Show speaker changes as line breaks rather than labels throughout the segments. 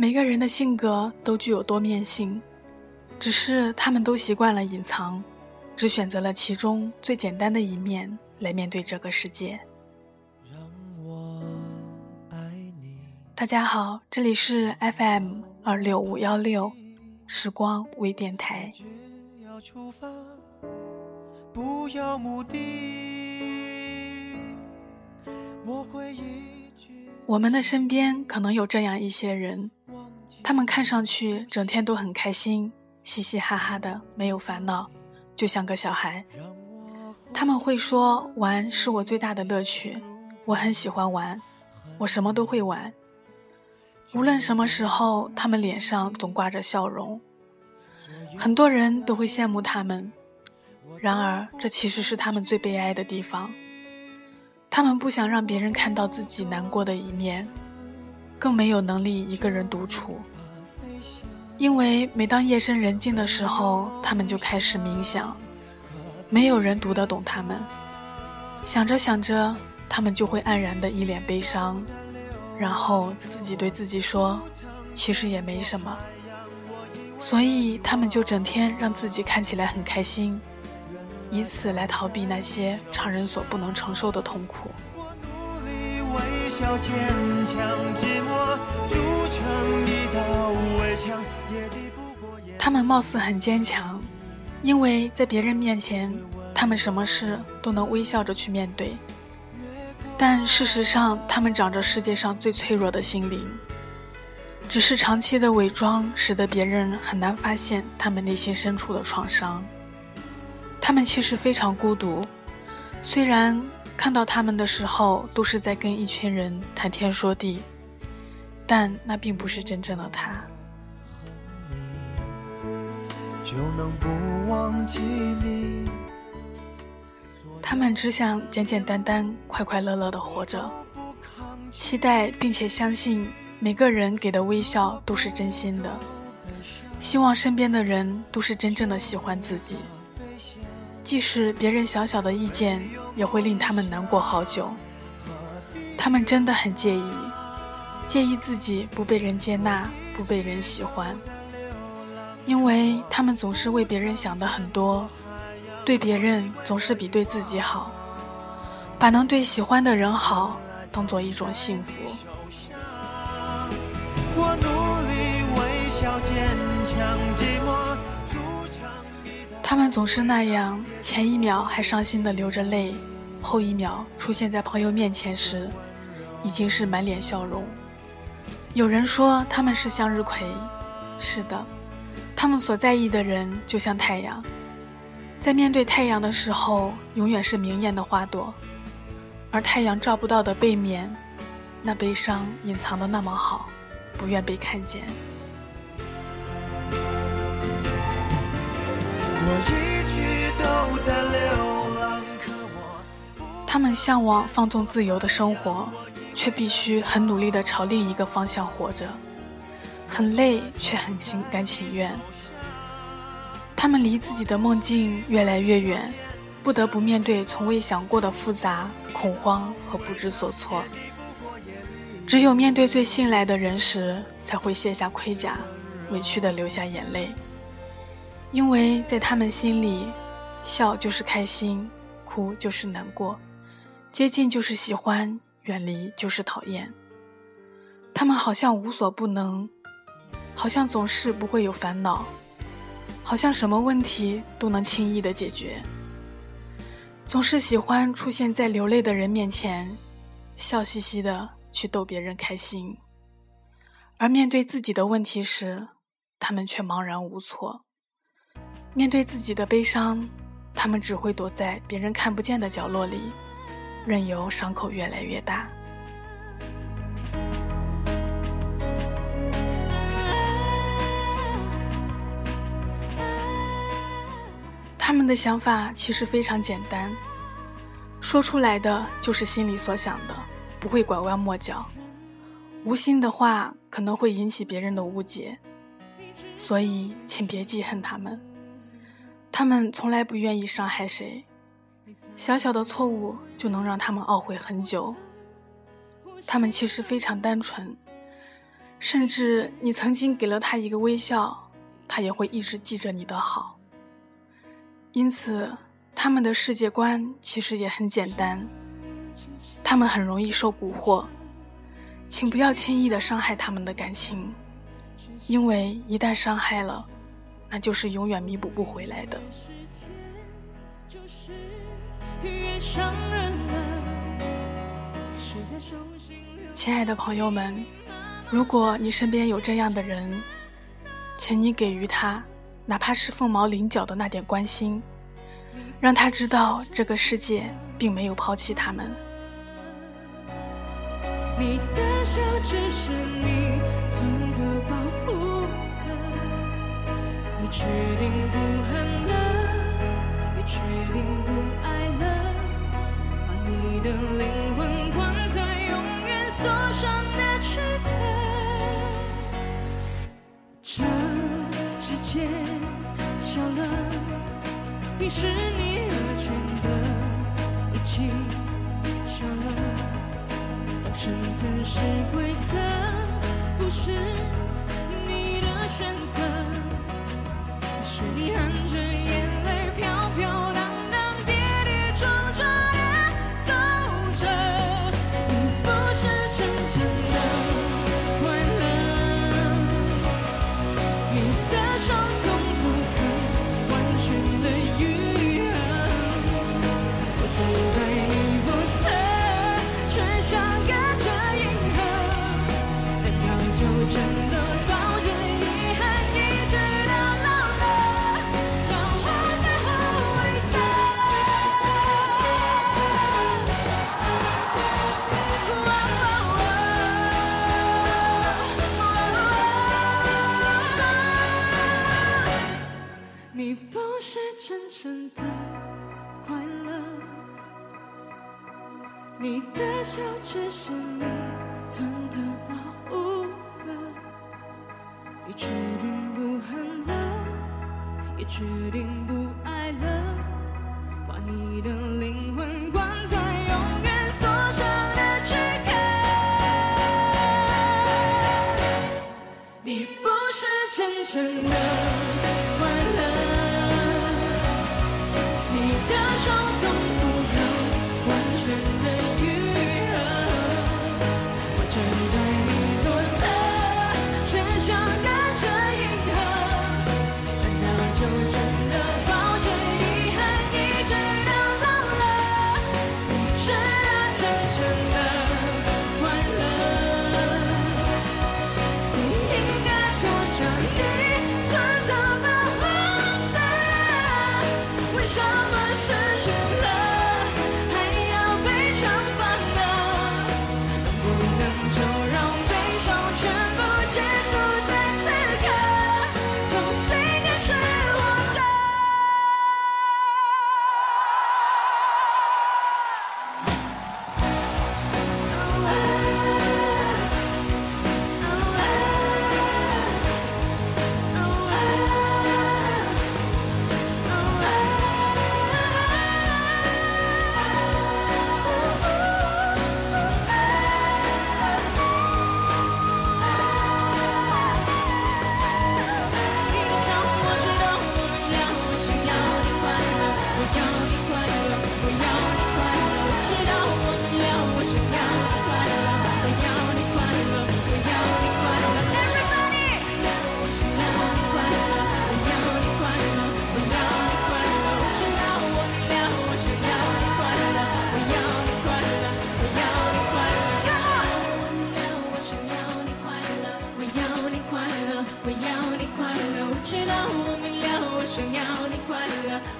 每个人的性格都具有多面性，只是他们都习惯了隐藏，只选择了其中最简单的一面来面对这个世界。让我爱你大家好，这里是 FM 二六五幺六时光微电台。要出发不要目的我我们的身边可能有这样一些人。他们看上去整天都很开心，嘻嘻哈哈的，没有烦恼，就像个小孩。他们会说玩是我最大的乐趣，我很喜欢玩，我什么都会玩。无论什么时候，他们脸上总挂着笑容，很多人都会羡慕他们。然而，这其实是他们最悲哀的地方。他们不想让别人看到自己难过的一面。更没有能力一个人独处，因为每当夜深人静的时候，他们就开始冥想，没有人读得懂他们。想着想着，他们就会黯然的一脸悲伤，然后自己对自己说：“其实也没什么。”所以他们就整天让自己看起来很开心，以此来逃避那些常人所不能承受的痛苦。他们貌似很坚强，因为在别人面前，他们什么事都能微笑着去面对。但事实上，他们长着世界上最脆弱的心灵，只是长期的伪装，使得别人很难发现他们内心深处的创伤。他们其实非常孤独，虽然。看到他们的时候，都是在跟一群人谈天说地，但那并不是真正的他。他们只想简简单单、快快乐乐的活着，期待并且相信每个人给的微笑都是真心的，希望身边的人都是真正的喜欢自己。即使别人小小的意见，也会令他们难过好久。他们真的很介意，介意自己不被人接纳，不被人喜欢，因为他们总是为别人想的很多，对别人总是比对自己好，把能对喜欢的人好当做一种幸福。他们总是那样，前一秒还伤心的流着泪，后一秒出现在朋友面前时，已经是满脸笑容。有人说他们是向日葵，是的，他们所在意的人就像太阳，在面对太阳的时候，永远是明艳的花朵，而太阳照不到的背面，那悲伤隐藏的那么好，不愿被看见。他们向往放纵自由的生活，却必须很努力地朝另一个方向活着，很累却很心甘情愿。他们离自己的梦境越来越远，不得不面对从未想过的复杂、恐慌和不知所措。只有面对最信赖的人时，才会卸下盔甲，委屈地流下眼泪。因为在他们心里，笑就是开心，哭就是难过，接近就是喜欢，远离就是讨厌。他们好像无所不能，好像总是不会有烦恼，好像什么问题都能轻易的解决。总是喜欢出现在流泪的人面前，笑嘻嘻的去逗别人开心，而面对自己的问题时，他们却茫然无措。面对自己的悲伤，他们只会躲在别人看不见的角落里，任由伤口越来越大。他们的想法其实非常简单，说出来的就是心里所想的，不会拐弯抹角。无心的话可能会引起别人的误解，所以请别记恨他们。他们从来不愿意伤害谁，小小的错误就能让他们懊悔很久。他们其实非常单纯，
甚至你曾经给了他一个微笑，他也会一直记着你的好。因此，他们的世界观其实也很简单，他们很容易受蛊惑，请不要轻易的伤害他们的感情，因为一旦伤害了，那就是永远弥补不回来的。亲爱的朋友们，如果你身边有这样的人，请你给予他，哪怕是凤毛麟角的那点关心，让他知道这个世界并没有抛弃他们。你的笑只是确定不恨了，也确定不爱了，把你的灵魂关在永远。锁上的躯壳，这世界笑了，于是你的笑只是你存的保护色，你决定不恨了，也决定不爱了，把你的灵魂关在永远锁上的躯壳。你不是真正的。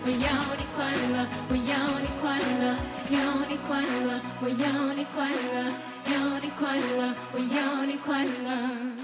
我要你快乐我要你快乐要你快乐我要你快乐要你快乐我要你快乐。